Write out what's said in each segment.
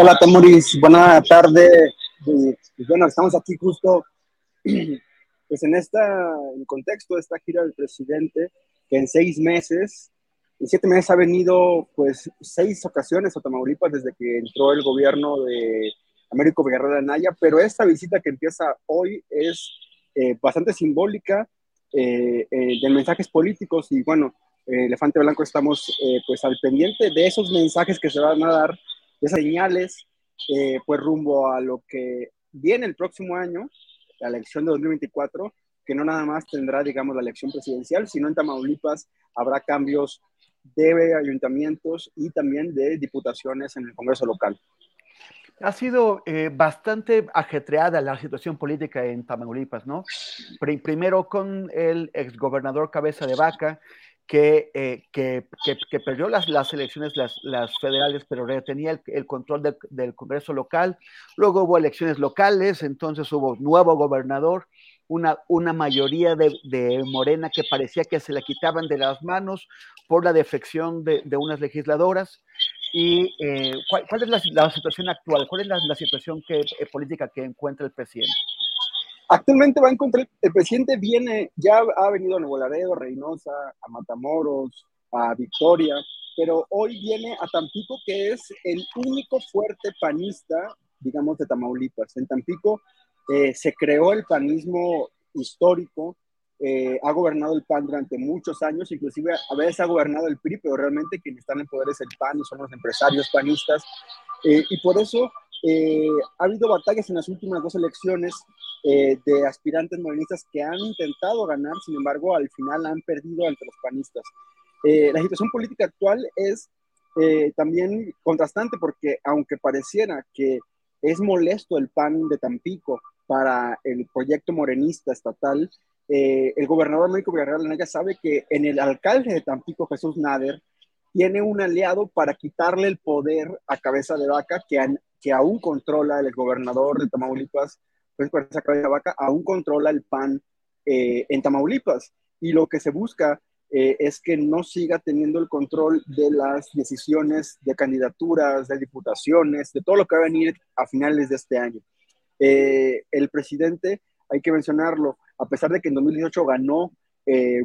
Hola, Tamuris, buena tarde. Y, bueno, estamos aquí justo pues en esta, en contexto de esta gira del presidente, que en seis meses, en siete meses ha venido pues seis ocasiones a Tamaulipas desde que entró el gobierno de Américo Villarreal Anaya, pero esta visita que empieza hoy es eh, bastante simbólica eh, eh, de mensajes políticos y bueno, Elefante Blanco estamos pues al pendiente de esos mensajes que se van a dar esas señales, eh, pues rumbo a lo que viene el próximo año, la elección de 2024, que no nada más tendrá, digamos, la elección presidencial, sino en Tamaulipas habrá cambios de ayuntamientos y también de diputaciones en el Congreso local. Ha sido eh, bastante ajetreada la situación política en Tamaulipas, ¿no? Primero con el exgobernador Cabeza de Vaca, que, eh, que, que, perdió las, las elecciones, las, las, federales, pero retenía el, control del, Congreso local. Luego hubo elecciones locales, entonces hubo nuevo gobernador, una, una mayoría de, de, Morena que parecía que se le quitaban de las manos por la defección de, de unas legisladoras. ¿Y eh, ¿cuál, ¿cuál, es la, la, situación actual? ¿Cuál es la, la situación que, eh, política que encuentra el presidente? Actualmente va a encontrar, el presidente viene, ya ha venido a Nuevo Laredo, Reynosa, a Matamoros, a Victoria, pero hoy viene a Tampico, que es el único fuerte panista, digamos, de Tamaulipas. En Tampico eh, se creó el panismo histórico, eh, ha gobernado el PAN durante muchos años, inclusive a veces ha gobernado el PRI, pero realmente quienes están en poder es el PAN y son los empresarios panistas. Eh, y por eso eh, ha habido batallas en las últimas dos elecciones eh, de aspirantes morenistas que han intentado ganar, sin embargo, al final han perdido ante los panistas. Eh, la situación política actual es eh, también contrastante porque aunque pareciera que es molesto el PAN de Tampico para el proyecto morenista estatal, eh, el gobernador Américo Villarreal Anaya sabe que en el alcalde de Tampico, Jesús Nader, tiene un aliado para quitarle el poder a cabeza de vaca que, han, que aún controla el gobernador de Tamaulipas, pues por esa cabeza de vaca, aún controla el PAN eh, en Tamaulipas. Y lo que se busca eh, es que no siga teniendo el control de las decisiones de candidaturas, de diputaciones, de todo lo que va a venir a finales de este año. Eh, el presidente, hay que mencionarlo, a pesar de que en 2018 ganó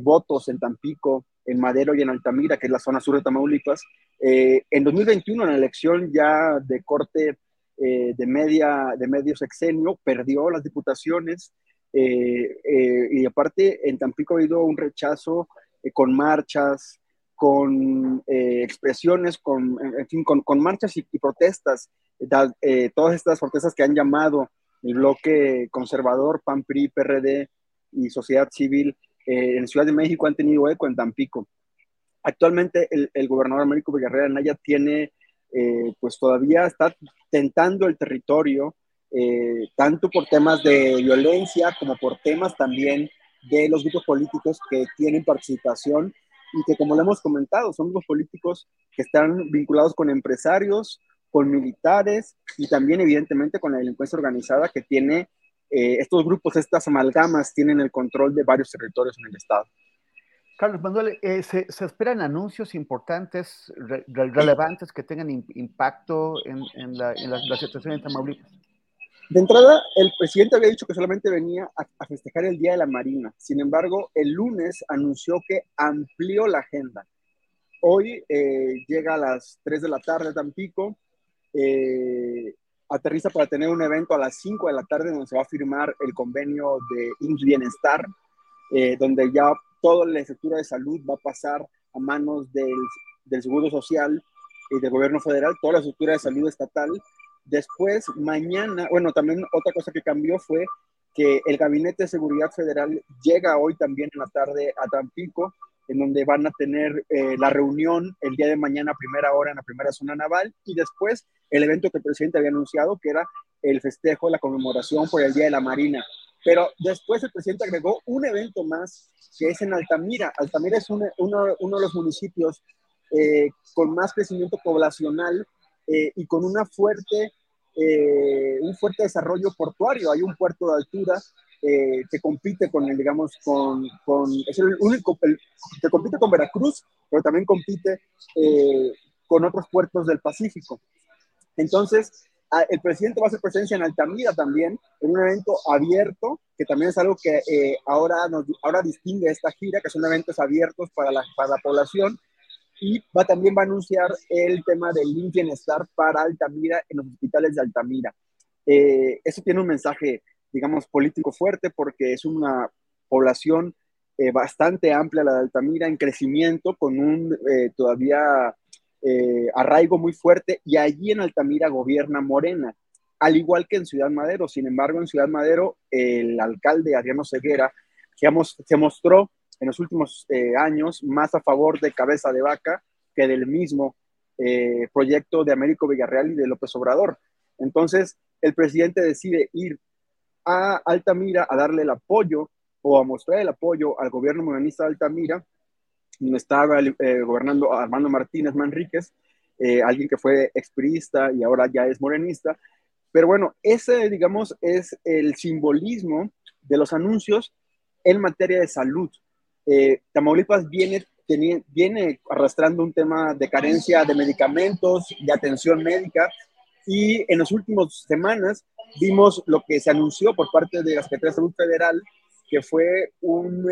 votos en Tampico, en Madero y en Altamira, que es la zona sur de Tamaulipas. Eh, en 2021, en la elección ya de corte eh, de, media, de medio sexenio, perdió las diputaciones eh, eh, y aparte en Tampico ha habido un rechazo eh, con marchas, con expresiones, con, en fin, con, con marchas y, y protestas, da, todas estas protestas que han llamado el bloque conservador, PAN, PRI, PRD y sociedad civil en Ciudad de México han tenido eco en Tampico. Actualmente el, el gobernador Américo Villarreal Anaya tiene, eh, pues todavía está tentando el territorio, eh, tanto por temas de violencia como por temas también de los grupos políticos que tienen participación y que como lo hemos comentado, son grupos políticos que están vinculados con empresarios, con militares y también evidentemente con la delincuencia organizada que tiene eh, estos grupos, estas amalgamas tienen el control de varios territorios en el estado. Carlos Manuel, eh, ¿se, esperan anuncios importantes, relevantes que tengan impacto en, la, situación en Tamaulipas? De entrada, el presidente había dicho que solamente venía a, festejar el Día de la Marina. Sin embargo, el lunes anunció que amplió la agenda. Hoy eh, llega a las 3 de la tarde a Tampico, eh, aterriza para tener un evento a las 5 de la tarde donde se va a firmar el convenio de IMSS Bienestar, eh, donde ya toda la estructura de salud va a pasar a manos del, del Seguro Social y del gobierno federal, toda la estructura de salud estatal. Después, mañana, bueno, también otra cosa que cambió fue que el Gabinete de Seguridad Federal llega hoy también en la tarde a Tampico, en donde van a tener eh, la reunión el día de mañana a primera hora en la primera zona naval y después el evento que el presidente había anunciado, que era el festejo, la conmemoración por el Día de la Marina. Pero después el presidente agregó un evento más que es en Altamira. Altamira es uno, uno, de los municipios eh, con más crecimiento poblacional eh, y con una fuerte, eh, un fuerte desarrollo portuario. Hay un puerto de altura que compite con, el, digamos, con, con, es el único, que compite con Veracruz, pero también compite con otros puertos del Pacífico. Entonces, el presidente va a hacer presencia en Altamira también, en un evento abierto, que también es algo que eh, ahora, nos, ahora distingue esta gira, que son eventos abiertos para la, para la población, y va, también va a anunciar el tema del bienestar para Altamira en los hospitales de Altamira. Eh, eso tiene un mensaje, digamos, político fuerte porque es una población eh, bastante amplia, la de Altamira, en crecimiento, con un todavía eh, arraigo muy fuerte y allí en Altamira gobierna Morena, al igual que en Ciudad Madero. Sin embargo, en Ciudad Madero el alcalde Adriano Ceguera se mostró en los últimos eh, años más a favor de Cabeza de Vaca que del mismo eh, proyecto de Américo Villarreal y de López Obrador. Entonces, el presidente decide ir a Altamira a darle el apoyo o a mostrar el apoyo al gobierno morenista de Altamira donde estaba eh, gobernando Armando Martínez Manríquez, eh, alguien que fue expriista y ahora ya es morenista. Pero bueno, ese, digamos, es el simbolismo de los anuncios en materia de salud. Eh, Tamaulipas viene, viene arrastrando un tema de carencia de medicamentos, de atención médica, y en las últimas semanas vimos lo que se anunció por parte de la Secretaría de Salud Federal, que fue un,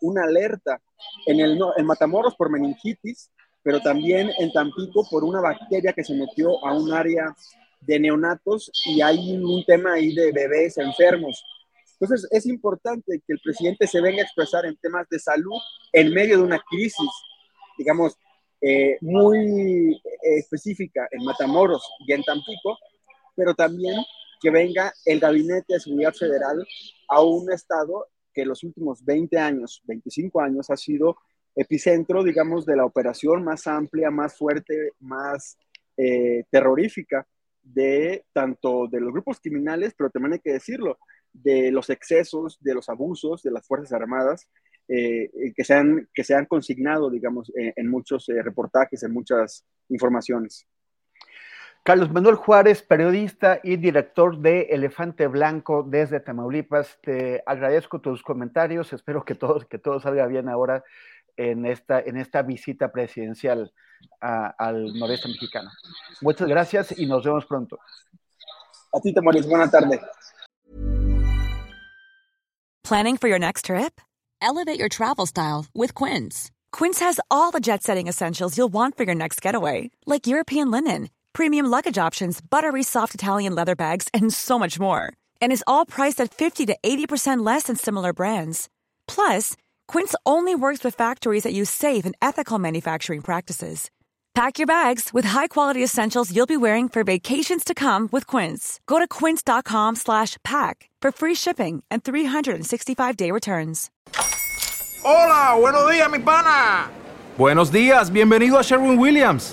una alerta en, el, en Matamoros por meningitis, pero también en Tampico por una bacteria que se metió a un área de neonatos y hay un tema ahí de bebés enfermos. Entonces es importante que el presidente se venga a expresar en temas de salud en medio de una crisis, digamos, eh, muy eh, específica en Matamoros y en Tampico, pero también que venga el Gabinete de Seguridad Federal a un estado que los últimos 20 años, 25 años ha sido epicentro, digamos, de la operación más amplia, más fuerte, más eh, terrorífica de tanto de los grupos criminales, pero también hay que decirlo, de los excesos, de los abusos de las Fuerzas Armadas, eh, que, se han, que se han consignado, digamos, en, muchos eh, reportajes, en muchas informaciones. Carlos Manuel Juárez, periodista y director de Elefante Blanco desde Tamaulipas, te agradezco tus comentarios, espero que todo, que todo salga bien ahora en esta, en esta visita presidencial al noreste mexicano. Muchas gracias y nos vemos pronto. A ti, Temoris, buena tarde. Planning for your next trip? Elevate your travel style with Quince. Quince has all the jet setting essentials you'll want for your next getaway, like European linen premium luggage options, buttery soft Italian leather bags, and so much more. And is all priced at 50 to 80% less than similar brands. Plus, Quince only works with factories that use safe and ethical manufacturing practices. Pack your bags with high-quality essentials you'll be wearing for vacations to come with Quince. Go to quince.com/pack for free shipping and 365-day returns. Hola, buenos días, mi pana. Buenos días, bienvenido a Sherwin Williams.